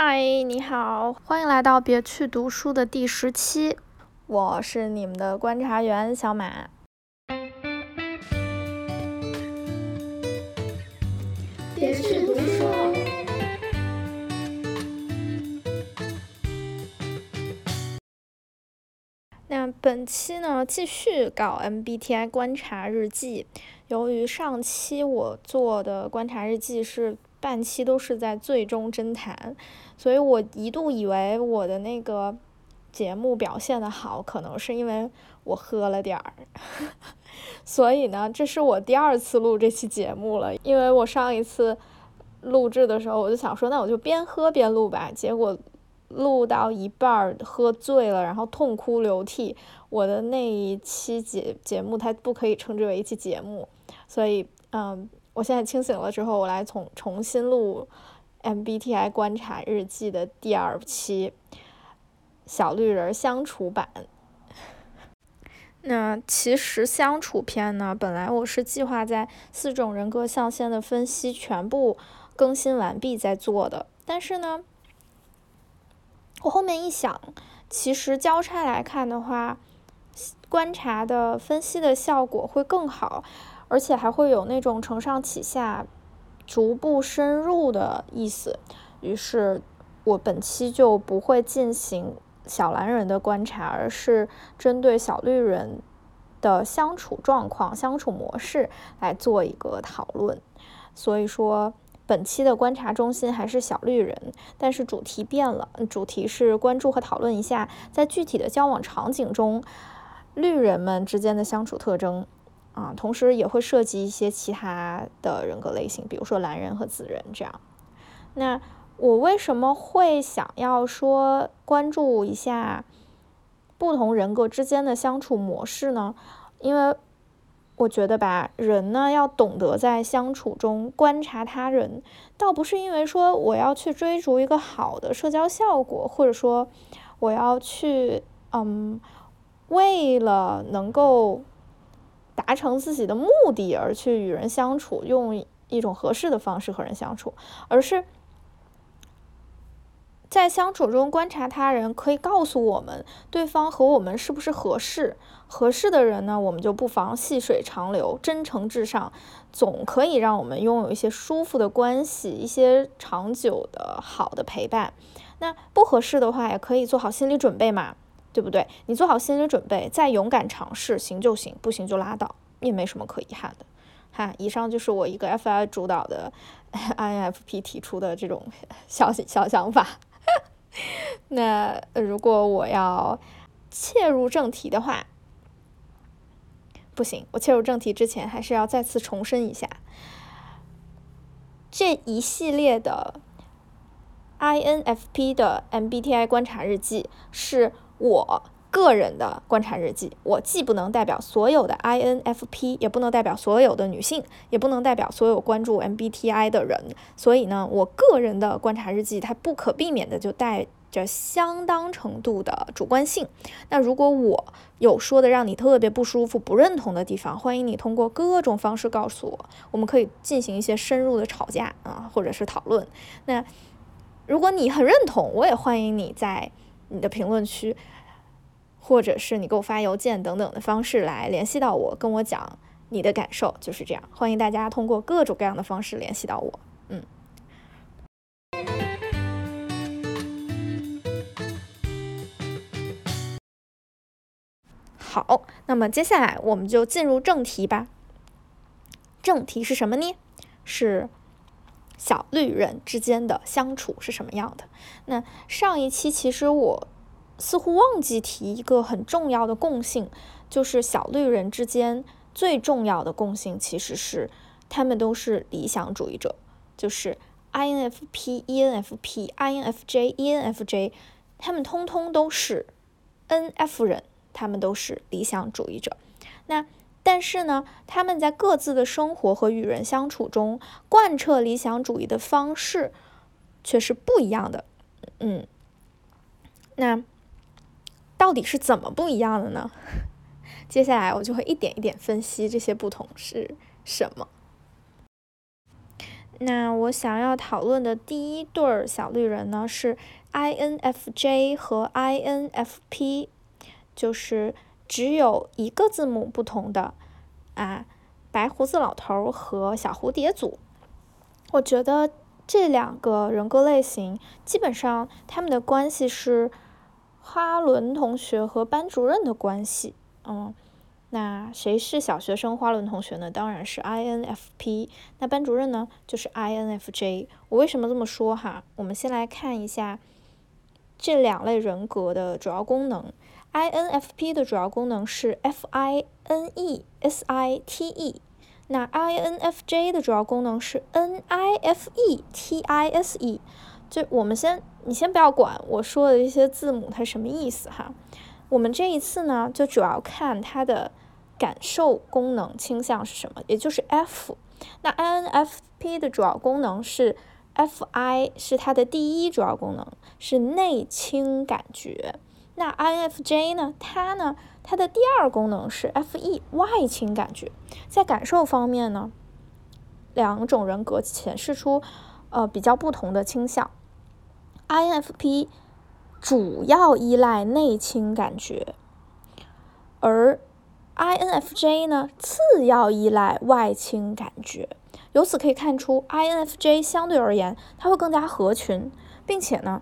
嗨，你好，欢迎来到别去读书的第十期，我是你们的观察员小马。别去读书。那本期呢，继续搞 MBTI 观察日记。由于上期我做的观察日记是半期都是在最终侦谈，所以我一度以为我的那个节目表现的好，可能是因为我喝了点儿。所以呢，这是我第二次录这期节目了，因为我上一次录制的时候，我就想说，那我就边喝边录吧，结果。录到一半儿喝醉了，然后痛哭流涕。我的那一期节节目，它不可以称之为一期节目，所以，嗯，我现在清醒了之后，我来重重新录 MBTI 观察日记的第二期小绿人相处版。那其实相处篇呢，本来我是计划在四种人格象限的分析全部更新完毕再做的，但是呢。我后面一想，其实交叉来看的话，观察的分析的效果会更好，而且还会有那种承上启下、逐步深入的意思。于是，我本期就不会进行小蓝人的观察，而是针对小绿人的相处状况、相处模式来做一个讨论。所以说。本期的观察中心还是小绿人，但是主题变了，主题是关注和讨论一下在具体的交往场景中，绿人们之间的相处特征啊，同时也会涉及一些其他的人格类型，比如说蓝人和紫人这样。那我为什么会想要说关注一下不同人格之间的相处模式呢？因为。我觉得吧，人呢要懂得在相处中观察他人，倒不是因为说我要去追逐一个好的社交效果，或者说我要去嗯为了能够达成自己的目的而去与人相处，用一种合适的方式和人相处，而是。在相处中观察他人，可以告诉我们对方和我们是不是合适。合适的人呢，我们就不妨细水长流，真诚至上，总可以让我们拥有一些舒服的关系，一些长久的好的陪伴。那不合适的话，也可以做好心理准备嘛，对不对？你做好心理准备，再勇敢尝试，行就行，不行就拉倒，也没什么可遗憾的。哈，以上就是我一个 FI 主导的 INFP 提出的这种小小想法。那如果我要切入正题的话，不行，我切入正题之前还是要再次重申一下，这一系列的 INFP 的 MBTI 观察日记是我个人的观察日记，我既不能代表所有的 INFP，也不能代表所有的女性，也不能代表所有关注 MBTI 的人，所以呢，我个人的观察日记它不可避免的就带。着相当程度的主观性。那如果我有说的让你特别不舒服、不认同的地方，欢迎你通过各种方式告诉我，我们可以进行一些深入的吵架啊，或者是讨论。那如果你很认同，我也欢迎你在你的评论区，或者是你给我发邮件等等的方式来联系到我，跟我讲你的感受。就是这样，欢迎大家通过各种各样的方式联系到我。嗯。好，那么接下来我们就进入正题吧。正题是什么呢？是小绿人之间的相处是什么样的？那上一期其实我似乎忘记提一个很重要的共性，就是小绿人之间最重要的共性其实是他们都是理想主义者，就是 INFP、ENFP、INFJ、ENFJ，他们通通都是 NF 人。他们都是理想主义者，那但是呢，他们在各自的生活和与人相处中贯彻理想主义的方式却是不一样的。嗯，那到底是怎么不一样的呢？接下来我就会一点一点分析这些不同是什么。那我想要讨论的第一对儿小绿人呢是 INFJ 和 INFP，就是只有一个字母不同的啊，白胡子老头和小蝴蝶组。我觉得这两个人格类型基本上他们的关系是哈伦同学和班主任的关系，嗯。那谁是小学生花轮同学呢？当然是 INFP。那班主任呢？就是 INFJ。我为什么这么说哈？我们先来看一下这两类人格的主要功能。INFP 的主要功能是 FINESITE，那 INFJ 的主要功能是 NIFETISE。就我们先，你先不要管我说的这些字母它什么意思哈。我们这一次呢，就主要看它的感受功能倾向是什么，也就是 F。那 INFP 的主要功能是 FI，是它的第一主要功能，是内倾感觉。那 INFJ 呢，它呢，它的第二功能是 FE，外倾感觉。在感受方面呢，两种人格显示出呃比较不同的倾向。INFP。主要依赖内倾感觉，而 INFJ 呢，次要依赖外倾感觉。由此可以看出，INFJ 相对而言，它会更加合群，并且呢，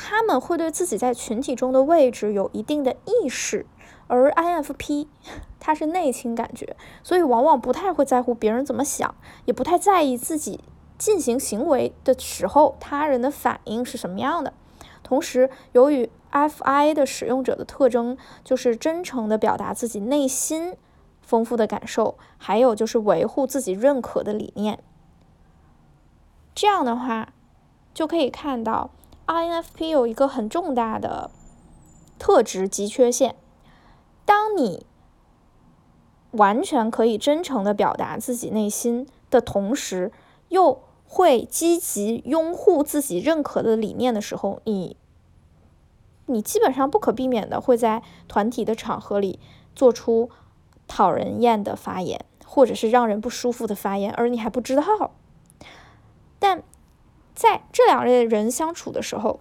他们会对自己在群体中的位置有一定的意识。而 INFP 他是内倾感觉，所以往往不太会在乎别人怎么想，也不太在意自己进行行为的时候他人的反应是什么样的。同时，由于 Fi 的使用者的特征就是真诚的表达自己内心丰富的感受，还有就是维护自己认可的理念。这样的话，就可以看到 INFP 有一个很重大的特质及缺陷：当你完全可以真诚的表达自己内心的同时，又会积极拥护自己认可的理念的时候，你，你基本上不可避免的会在团体的场合里做出讨人厌的发言，或者是让人不舒服的发言，而你还不知道。但在这两类人相处的时候，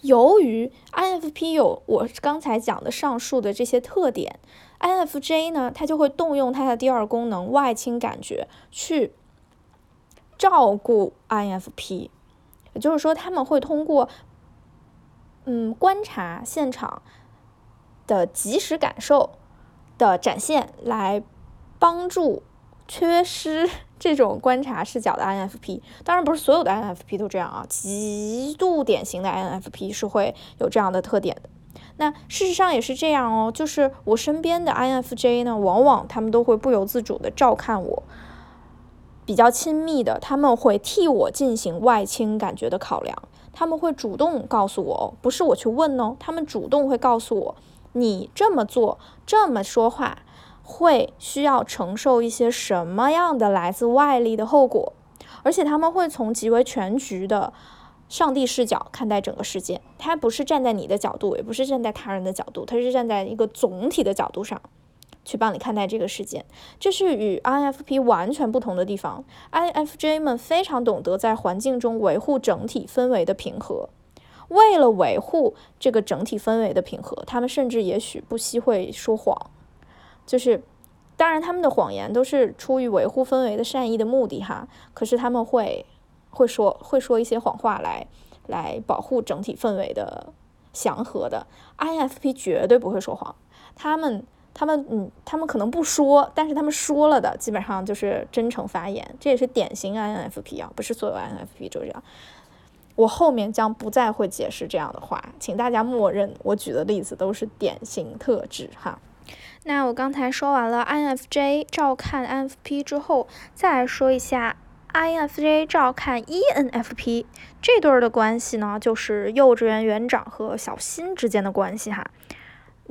由于 INFP 有我刚才讲的上述的这些特点，INFJ 呢，他就会动用他的第二功能外倾感觉去。照顾 INFP，也就是说，他们会通过嗯观察现场的即时感受的展现，来帮助缺失这种观察视角的 INFP。当然，不是所有的 INFP 都这样啊，极度典型的 INFP 是会有这样的特点的。那事实上也是这样哦，就是我身边的 INFJ 呢，往往他们都会不由自主的照看我。比较亲密的，他们会替我进行外倾感觉的考量，他们会主动告诉我，不是我去问哦，他们主动会告诉我，你这么做，这么说话，会需要承受一些什么样的来自外力的后果，而且他们会从极为全局的上帝视角看待整个世界，他不是站在你的角度，也不是站在他人的角度，他是站在一个总体的角度上。去帮你看待这个事件，这是与 INFP 完全不同的地方。INFJ 们非常懂得在环境中维护整体氛围的平和，为了维护这个整体氛围的平和，他们甚至也许不惜会说谎。就是，当然他们的谎言都是出于维护氛围的善意的目的哈，可是他们会会说会说一些谎话来来保护整体氛围的祥和的。INFP 绝对不会说谎，他们。他们嗯，他们可能不说，但是他们说了的基本上就是真诚发言，这也是典型 INFP 啊，不是所有 INFP 就这样。我后面将不再会解释这样的话，请大家默认我举的例子都是典型特质哈。那我刚才说完了 INFJ 照看 INFP 之后，再来说一下 INFJ 照看 ENFP 这对儿的关系呢，就是幼稚园园长和小新之间的关系哈。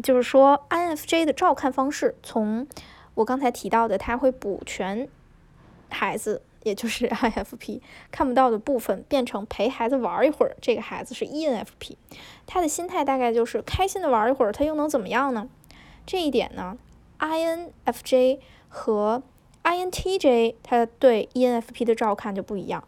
就是说，INFJ 的照看方式，从我刚才提到的，他会补全孩子，也就是 INFP 看不到的部分，变成陪孩子玩一会儿。这个孩子是 ENFP，他的心态大概就是开心的玩一会儿，他又能怎么样呢？这一点呢，INFJ 和 INTJ 他对 ENFP 的照看就不一样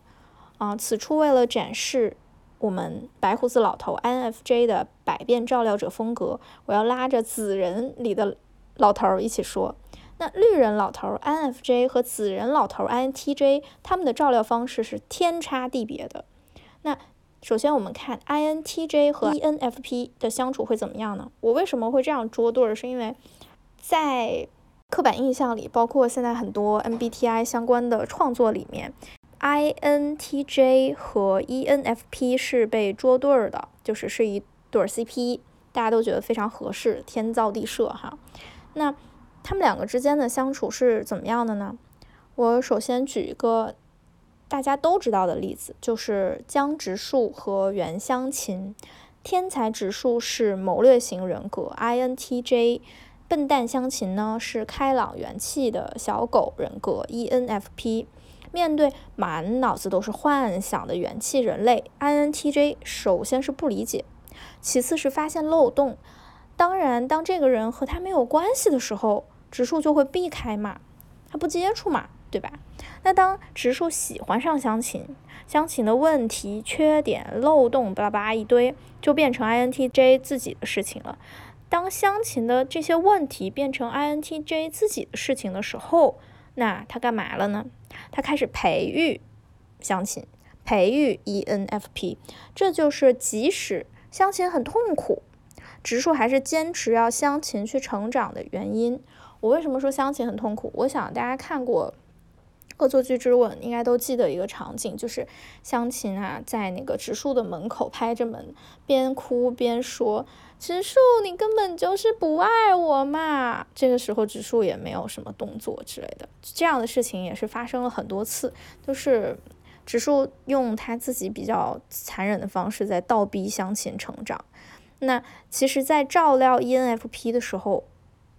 啊。此处为了展示我们白胡子老头 INFJ 的百变照料者风格，我要拉着紫人里的老头一起说。那绿人老头 INFJ 和紫人老头 INTJ 他们的照料方式是天差地别的。那首先我们看 INTJ 和 ENFP 的相处会怎么样呢？我为什么会这样捉对儿？是因为在刻板印象里，包括现在很多 MBTI 相关的创作里面，INTJ 和 ENFP 是被捉对儿的，就是是一对 CP，大家都觉得非常合适，天造地设哈。那他们两个之间的相处是怎么样的呢？我首先举一个大家都知道的例子，就是江直树和袁湘琴。天才直树是谋略型人格，INTJ。笨蛋香琴呢是开朗元气的小狗人格 ENFP，面对满脑子都是幻想的元气人类 INTJ，首先是不理解，其次是发现漏洞。当然，当这个人和他没有关系的时候，植树就会避开嘛，他不接触嘛，对吧？那当植树喜欢上香琴，香琴的问题、缺点、漏洞巴拉巴拉一堆，就变成 INTJ 自己的事情了。当香琴的这些问题变成 INTJ 自己的事情的时候，那他干嘛了呢？他开始培育香琴，培育 ENFP。这就是即使香琴很痛苦，植树还是坚持要香琴去成长的原因。我为什么说香琴很痛苦？我想大家看过《恶作剧之吻》，应该都记得一个场景，就是香琴啊在那个植树的门口拍着门，边哭边说。植树，你根本就是不爱我嘛！这个时候，植树也没有什么动作之类的。这样的事情也是发生了很多次，就是植树用他自己比较残忍的方式在倒逼湘琴成长。那其实，在照料 ENFP 的时候，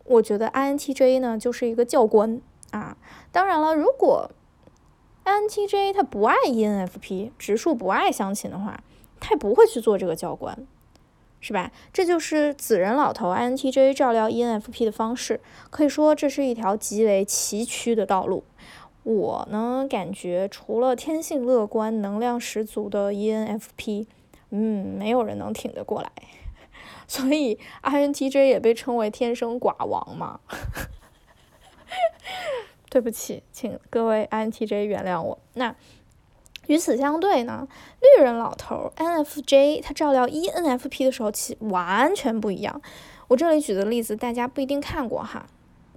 我觉得 INTJ 呢就是一个教官啊。当然了，如果 INTJ 他不爱 ENFP，植树不爱相亲的话，他也不会去做这个教官。是吧？这就是紫人老头 INTJ 照料 ENFP 的方式，可以说这是一条极为崎岖的道路。我呢，感觉除了天性乐观、能量十足的 ENFP，嗯，没有人能挺得过来。所以 INTJ 也被称为天生寡王嘛。对不起，请各位 INTJ 原谅我。那。与此相对呢，绿人老头 NFJ 他照料 ENFP 的时候，其完全不一样。我这里举的例子大家不一定看过哈，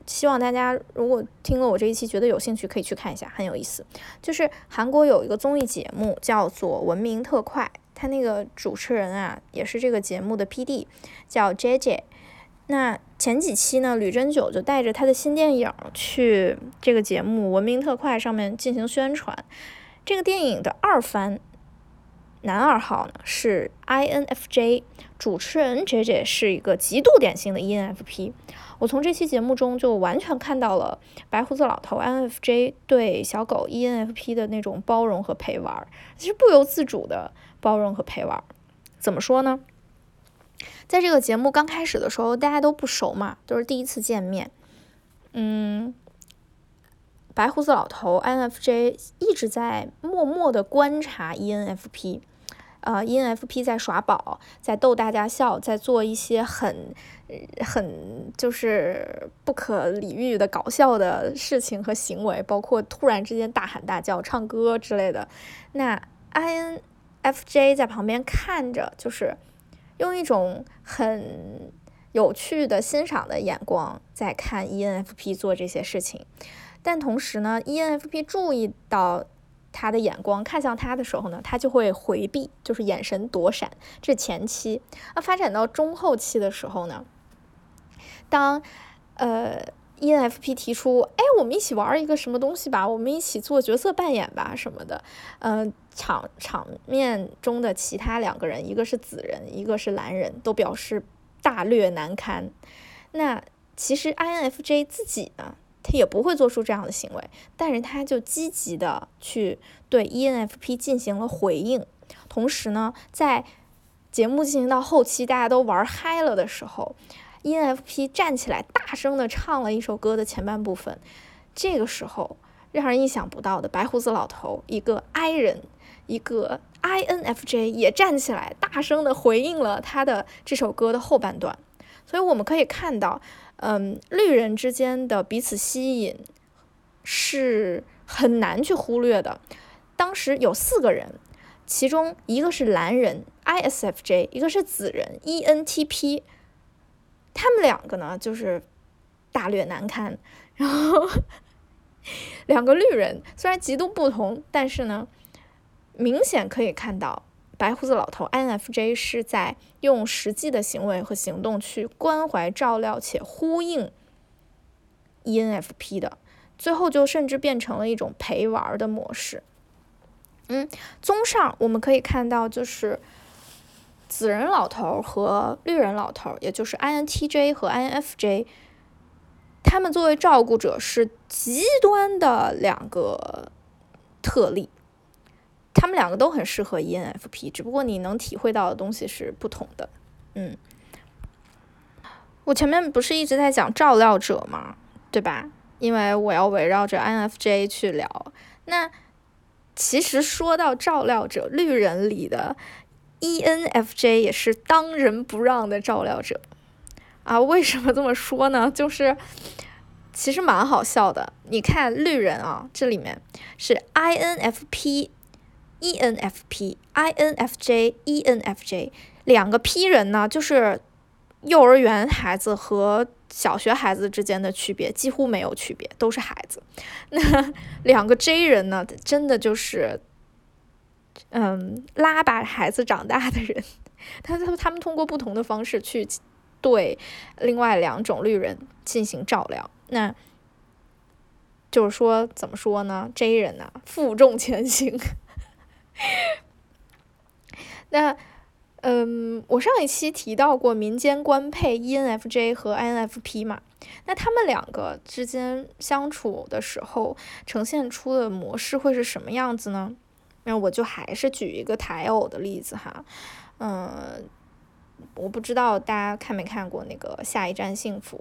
希望大家如果听了我这一期觉得有兴趣，可以去看一下，很有意思。就是韩国有一个综艺节目叫做《文明特快》，他那个主持人啊，也是这个节目的 PD，叫 JJ。那前几期呢，吕珍九就带着他的新电影去这个节目《文明特快》上面进行宣传。这个电影的二番男二号呢是 INFJ，主持人 JJ 是一个极度典型的 ENFP。我从这期节目中就完全看到了白胡子老头 INFJ 对小狗 ENFP 的那种包容和陪玩，其实不由自主的包容和陪玩。怎么说呢？在这个节目刚开始的时候，大家都不熟嘛，都是第一次见面，嗯。白胡子老头 INFJ 一直在默默的观察 ENFP，呃，ENFP 在耍宝，在逗大家笑，在做一些很很就是不可理喻的搞笑的事情和行为，包括突然之间大喊大叫、唱歌之类的。那 INFJ 在旁边看着，就是用一种很有趣的欣赏的眼光在看 ENFP 做这些事情。但同时呢，ENFP 注意到他的眼光看向他的时候呢，他就会回避，就是眼神躲闪。这是前期，那发展到中后期的时候呢，当呃 ENFP 提出，哎，我们一起玩一个什么东西吧，我们一起做角色扮演吧什么的，嗯，场场面中的其他两个人，一个是紫人，一个是蓝人，都表示大略难堪。那其实 INFJ 自己呢？他也不会做出这样的行为，但是他就积极的去对 ENFP 进行了回应。同时呢，在节目进行到后期，大家都玩嗨了的时候，ENFP 站起来大声的唱了一首歌的前半部分。这个时候，让人意想不到的，白胡子老头一个 I 人，一个 INFJ 也站起来，大声的回应了他的这首歌的后半段。所以我们可以看到，嗯，绿人之间的彼此吸引是很难去忽略的。当时有四个人，其中一个是蓝人 ISFJ，一个是紫人 ENTP，他们两个呢就是大略难堪，然后。两个绿人虽然极度不同，但是呢，明显可以看到白胡子老头 INFJ 是在用实际的行为和行动去关怀、照料且呼应 ENFP 的，最后就甚至变成了一种陪玩的模式。嗯，综上我们可以看到，就是紫人老头和绿人老头，也就是 INTJ 和 INFJ。他们作为照顾者是极端的两个特例，他们两个都很适合 ENFP，只不过你能体会到的东西是不同的。嗯，我前面不是一直在讲照料者吗？对吧？因为我要围绕着 INFJ 去聊。那其实说到照料者，绿人里的 ENFJ 也是当仁不让的照料者。啊，为什么这么说呢？就是其实蛮好笑的。你看绿人啊，这里面是 INFP、ENFP、INFJ、ENFJ 两个 P 人呢，就是幼儿园孩子和小学孩子之间的区别几乎没有区别，都是孩子。那 两个 J 人呢，真的就是嗯拉把孩子长大的人，他他他们通过不同的方式去。对，另外两种绿人进行照料，那就是说怎么说呢？J 人呢，负重前行。那，嗯，我上一期提到过民间官配 ENFJ 和 INFP 嘛，那他们两个之间相处的时候呈现出的模式会是什么样子呢？那我就还是举一个台偶的例子哈，嗯。我不知道大家看没看过那个《下一站幸福》，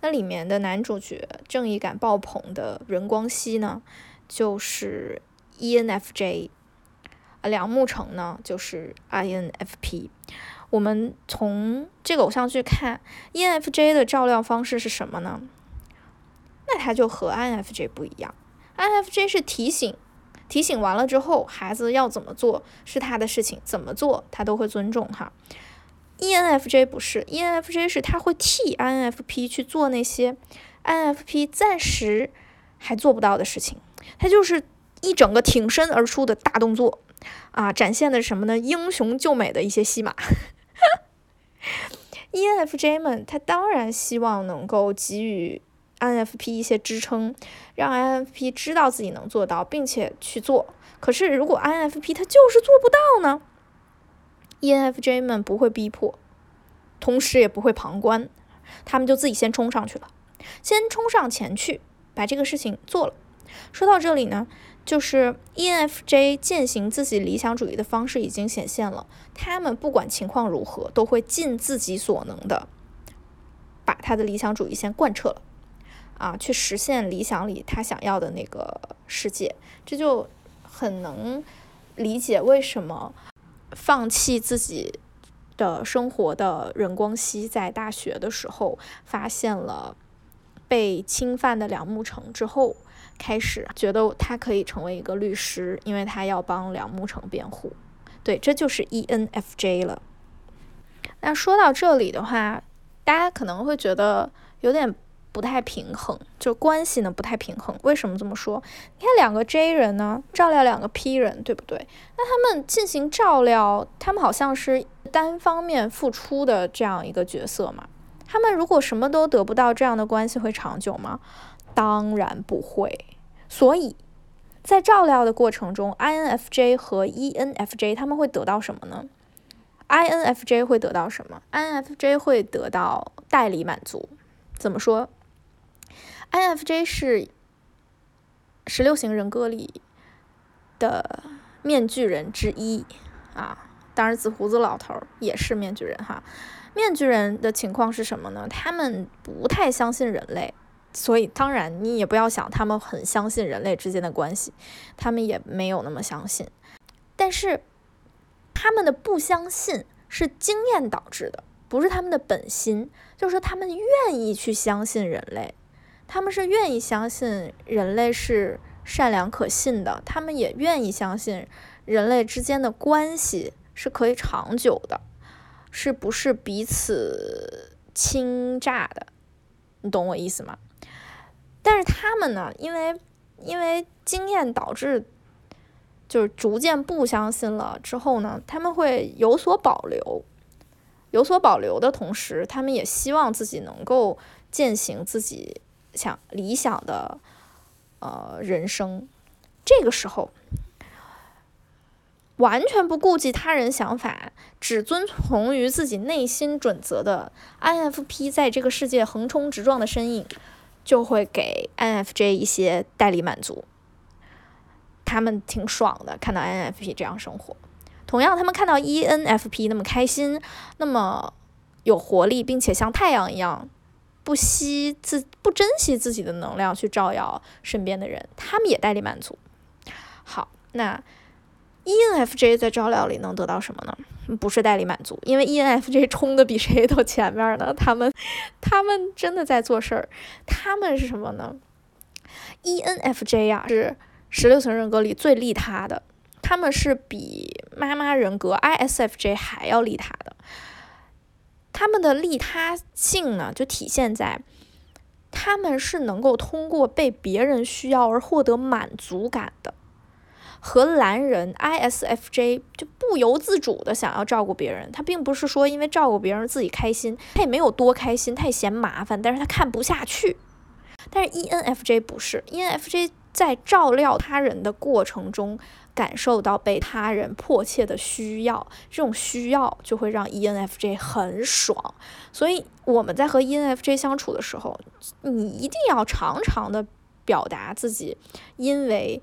那里面的男主角正义感爆棚的任光熙呢，就是 ENFJ，梁慕成呢就是 INFP。我们从这个偶像剧看，ENFJ 的照料方式是什么呢？那他就和 INFJ 不一样，INFJ 是提醒，提醒完了之后，孩子要怎么做是他的事情，怎么做他都会尊重哈。ENFJ 不是，ENFJ 是他会替 INFP 去做那些 INFP 暂时还做不到的事情，他就是一整个挺身而出的大动作啊，展现的什么呢？英雄救美的一些戏码。ENFJ 们他当然希望能够给予 INFP 一些支撑，让 INFP 知道自己能做到，并且去做。可是如果 INFP 他就是做不到呢？ENFJ 们不会逼迫，同时也不会旁观，他们就自己先冲上去了，先冲上前去把这个事情做了。说到这里呢，就是 ENFJ 践行自己理想主义的方式已经显现了，他们不管情况如何，都会尽自己所能的把他的理想主义先贯彻了，啊，去实现理想里他想要的那个世界。这就很能理解为什么。放弃自己的生活的任光熙，在大学的时候发现了被侵犯的梁慕成之后，开始觉得他可以成为一个律师，因为他要帮梁慕成辩护。对，这就是 ENFJ 了。那说到这里的话，大家可能会觉得有点。不太平衡，就关系呢不太平衡。为什么这么说？你看两个 J 人呢，照料两个 P 人，对不对？那他们进行照料，他们好像是单方面付出的这样一个角色嘛？他们如果什么都得不到，这样的关系会长久吗？当然不会。所以在照料的过程中，INFJ 和 ENFJ 他们会得到什么呢？INFJ 会得到什么？INFJ 会得到代理满足。怎么说？INFJ 是十六型人格里的面具人之一啊，当然紫胡子老头也是面具人哈。面具人的情况是什么呢？他们不太相信人类所以当然你也不要想他们很相信人类之间的关系，他们也没有那么相信。但是他们的不相信是经验导致的，不是他们的本心，就是说他们愿意去相信人类，他们是愿意相信人类是善良可信的，他们也愿意相信人类之间的关系是可以长久的，是不是彼此倾轧的？你懂我意思吗？但是他们呢，因为因为经验导致，就是逐渐不相信了之后呢，他们会有所保留，有所保留的同时，他们也希望自己能够践行自己想理想的呃人生。这个时候，完全不顾及他人想法，只遵从于自己内心准则的 INFP，在这个世界横冲直撞的身影。就会给 INFJ 一些代理满足，他们挺爽的，看到 INFP 这样生活。同样，他们看到 ENFP 那么开心，那么有活力，并且像太阳一样不惜自不珍惜自己的能量去照耀身边的人，他们也代理满足。好，那。ENFJ 在照料里能得到什么呢？不是代理满足，因为 ENFJ 冲的比谁都前面呢。他们，他们真的在做事儿。他们是什么呢？ENFJ 呀，是十六层人格里最利他的。他们是比妈妈人格 ISFJ 还要利他的。他们的利他性呢，就体现在他们是能够通过被别人需要而获得满足感的。和蓝人 ISFJ 就不由自主的想要照顾别人，他并不是说因为照顾别人自己开心，他也没有多开心，他也嫌麻烦，但是他看不下去。但是 ENFJ 不是，ENFJ 在照料他人的过程中，感受到被他人迫切的需要，这种需要就会让 ENFJ 很爽。所以我们在和 ENFJ 相处的时候，你一定要常常的表达自己，因为。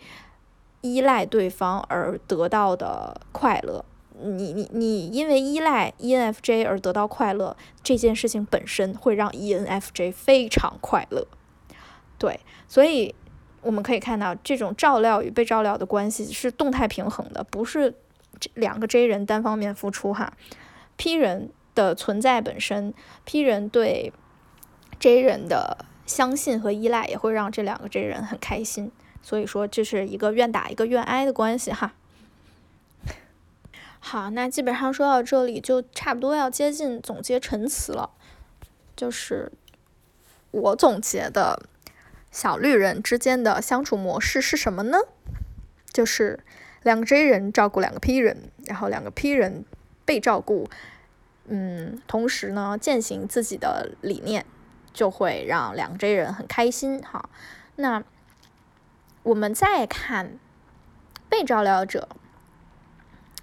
依赖对方而得到的快乐，你你你因为依赖 ENFJ 而得到快乐，这件事情本身会让 ENFJ 非常快乐。对，所以我们可以看到，这种照料与被照料的关系是动态平衡的，不是这两个 J 人单方面付出哈。P 人的存在本身，P 人对 J 人的相信和依赖，也会让这两个 J 人很开心。所以说这是一个愿打一个愿挨的关系哈。好，那基本上说到这里就差不多要接近总结陈词了。就是我总结的小绿人之间的相处模式是什么呢？就是两个 J 人照顾两个 P 人，然后两个 P 人被照顾，嗯，同时呢践行自己的理念，就会让两个 J 人很开心哈。那我们再看被照料者，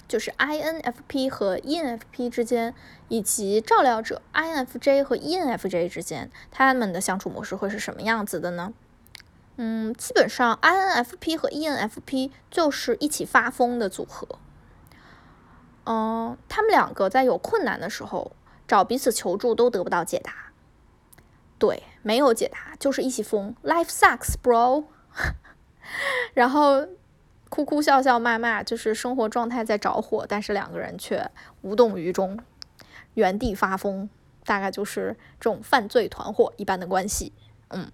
就是 INFP 和 ENFP 之间，以及照料者 INFJ 和 ENFJ 之间，他们的相处模式会是什么样子的呢？嗯，基本上 INFP 和 ENFP 就是一起发疯的组合。嗯，他们两个在有困难的时候找彼此求助都得不到解答。对，没有解答，就是一起疯。Life sucks, bro。然后哭哭笑笑骂骂，就是生活状态在着火，但是两个人却无动于衷，原地发疯，大概就是这种犯罪团伙一般的关系。嗯，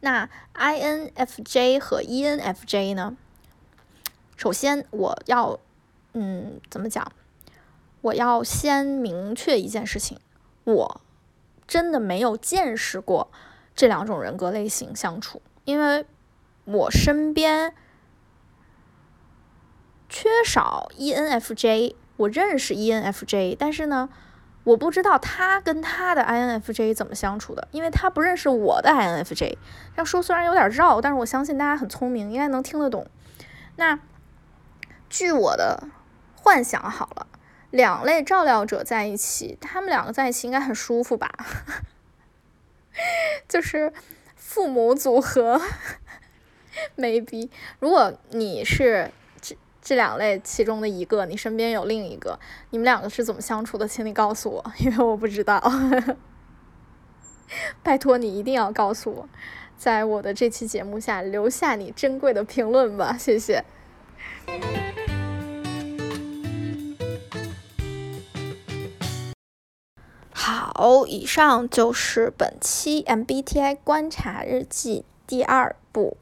那 INFJ 和 ENFJ 呢？首先我要，嗯，怎么讲？我要先明确一件事情，我真的没有见识过这两种人格类型相处，因为。我身边缺少 ENFJ，我认识 ENFJ，但是呢，我不知道他跟他的 INFJ 怎么相处的，因为他不认识我的 INFJ。这样说虽然有点绕，但是我相信大家很聪明，应该能听得懂。那据我的幻想，好了，两类照料者在一起，他们两个在一起应该很舒服吧？就是父母组合。maybe，如果你是这这两类其中的一个，你身边有另一个，你们两个是怎么相处的？请你告诉我，因为我不知道。拜托你一定要告诉我。在我的这期节目下留下你珍贵的评论吧，谢谢。好，以上就是本期 MBTI 观察日记第二部。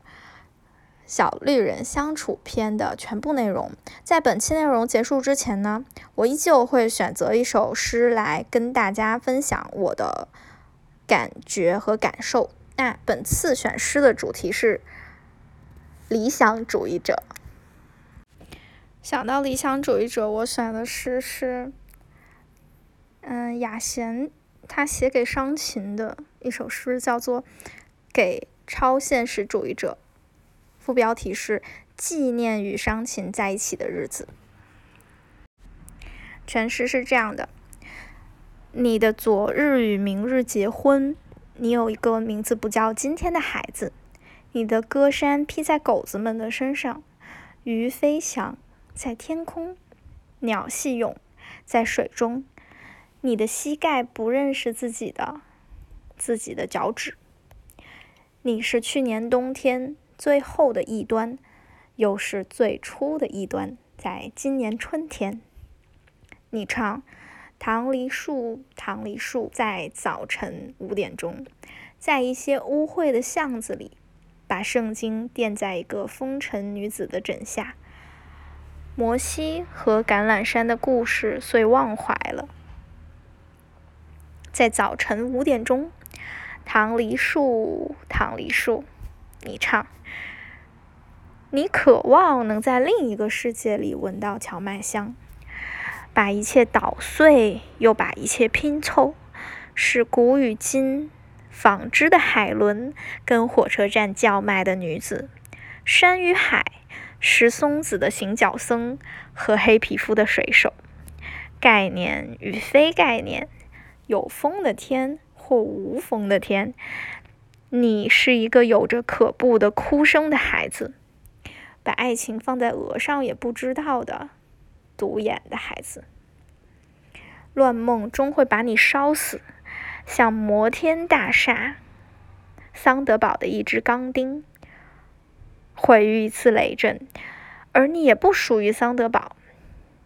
小绿人相处篇的全部内容，在本期内容结束之前呢，我依旧会选择一首诗来跟大家分享我的感觉和感受。那本次选诗的主题是理想主义者。想到理想主义者，我选的诗是，嗯，雅贤他写给商琴的一首诗，叫做《给超现实主义者》。副标题是纪念与伤情在一起的日子。全诗是这样的：你的昨日与明日结婚，你有一个名字不叫今天的孩子。你的歌衫披在狗子们的身上，鱼飞翔在天空，鸟戏泳在水中。你的膝盖不认识自己的自己的脚趾。你是去年冬天。最后的一端，又是最初的一端。在今年春天，你唱：棠梨树，棠梨树，在早晨五点钟，在一些污秽的巷子里，把圣经垫在一个风尘女子的枕下。摩西和橄榄山的故事遂忘怀了。在早晨五点钟，棠梨树，棠梨树，你唱。你渴望能在另一个世界里闻到荞麦香，把一切捣碎，又把一切拼凑，是古与今纺织的海伦，跟火车站叫卖的女子，山与海，石松子的行脚僧和黑皮肤的水手，概念与非概念，有风的天或无风的天，你是一个有着可怖的哭声的孩子。把爱情放在额上也不知道的独眼的孩子，乱梦终会把你烧死，像摩天大厦桑德堡的一只钢钉，毁于一次雷震。而你也不属于桑德堡，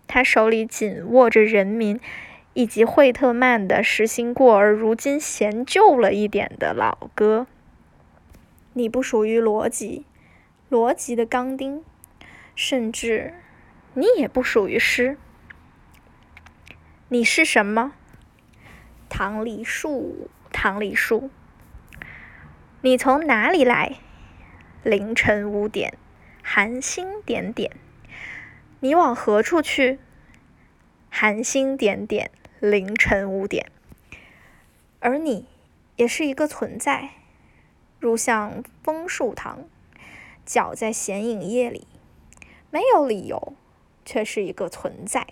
他手里紧握着人民以及惠特曼的实心过而如今嫌旧了一点的老歌。你不属于逻辑。逻辑的钢钉，甚至你也不属于诗。你是什么？唐梨树，唐梨树。你从哪里来？凌晨五点，寒星点点。你往何处去？寒星点点，凌晨五点。而你也是一个存在，如像枫树堂。脚在显影夜里，没有理由，却是一个存在，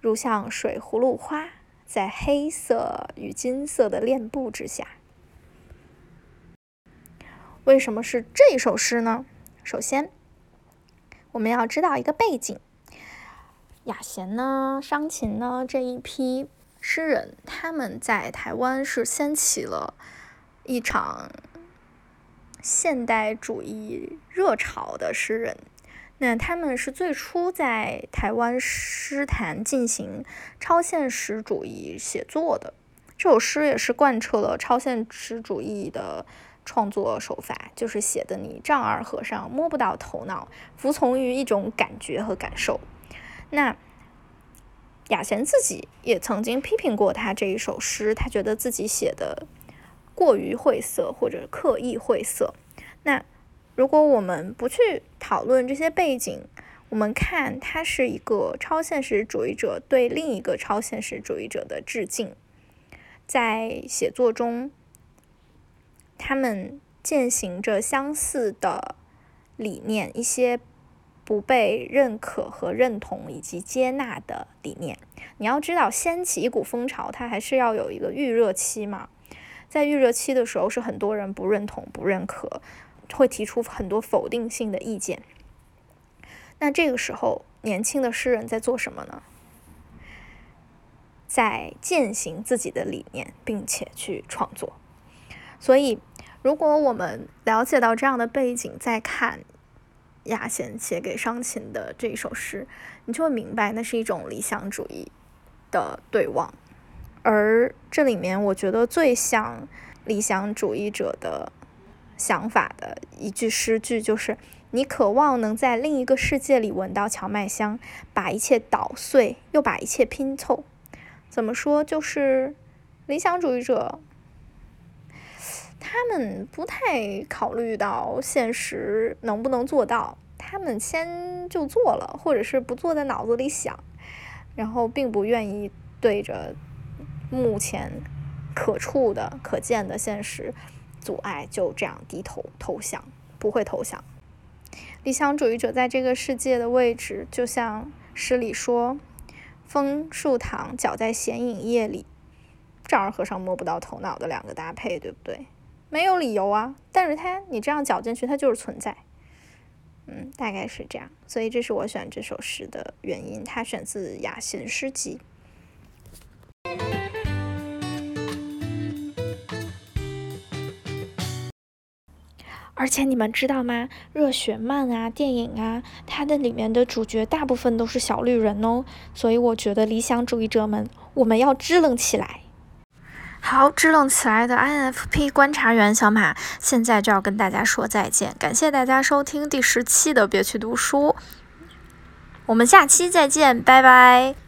如像水葫芦花在黑色与金色的链布之下。为什么是这首诗呢？首先，我们要知道一个背景：雅贤呢、商琴呢这一批诗人，他们在台湾是掀起了一场。现代主义热潮的诗人，那他们是最初在台湾诗坛进行超现实主义写作的。这首诗也是贯彻了超现实主义的创作手法，就是写的你丈二和尚摸不到头脑，服从于一种感觉和感受。那雅贤自己也曾经批评过他这一首诗，他觉得自己写的。过于晦涩或者刻意晦涩。那如果我们不去讨论这些背景，我们看它是一个超现实主义者对另一个超现实主义者的致敬。在写作中，他们践行着相似的理念，一些不被认可和认同以及接纳的理念。你要知道，掀起一股风潮，它还是要有一个预热期嘛。在预热期的时候，是很多人不认同、不认可，会提出很多否定性的意见。那这个时候，年轻的诗人在做什么呢？在践行自己的理念，并且去创作。所以，如果我们了解到这样的背景，再看雅贤写给商琴的这一首诗，你就会明白，那是一种理想主义的对望。而这里面，我觉得最像理想主义者的想法的一句诗句，就是“你渴望能在另一个世界里闻到荞麦香，把一切捣碎，又把一切拼凑。”怎么说？就是理想主义者。他们不太考虑到现实能不能做到，他们先就做了，或者是不坐在脑子里想，然后并不愿意对着目前可触的、可见的现实阻碍就这样低头投降，不会投降。理想主义者在这个世界的位置，就像诗里说：“枫树躺，脚在显影叶里。”丈二和尚摸不到头脑的两个搭配，对不对？没有理由啊，但是它你这样搅进去，它就是存在，嗯，大概是这样，所以这是我选这首诗的原因。它选自《雅贤诗集》。而且你们知道吗？热血漫啊，电影啊，它的里面的主角大部分都是小绿人哦。所以我觉得理想主义者们，我们要支棱起来。好，支棱起来的 INFP 观察员小马，现在就要跟大家说再见。感谢大家收听第十期的别去读书，我们下期再见，拜拜。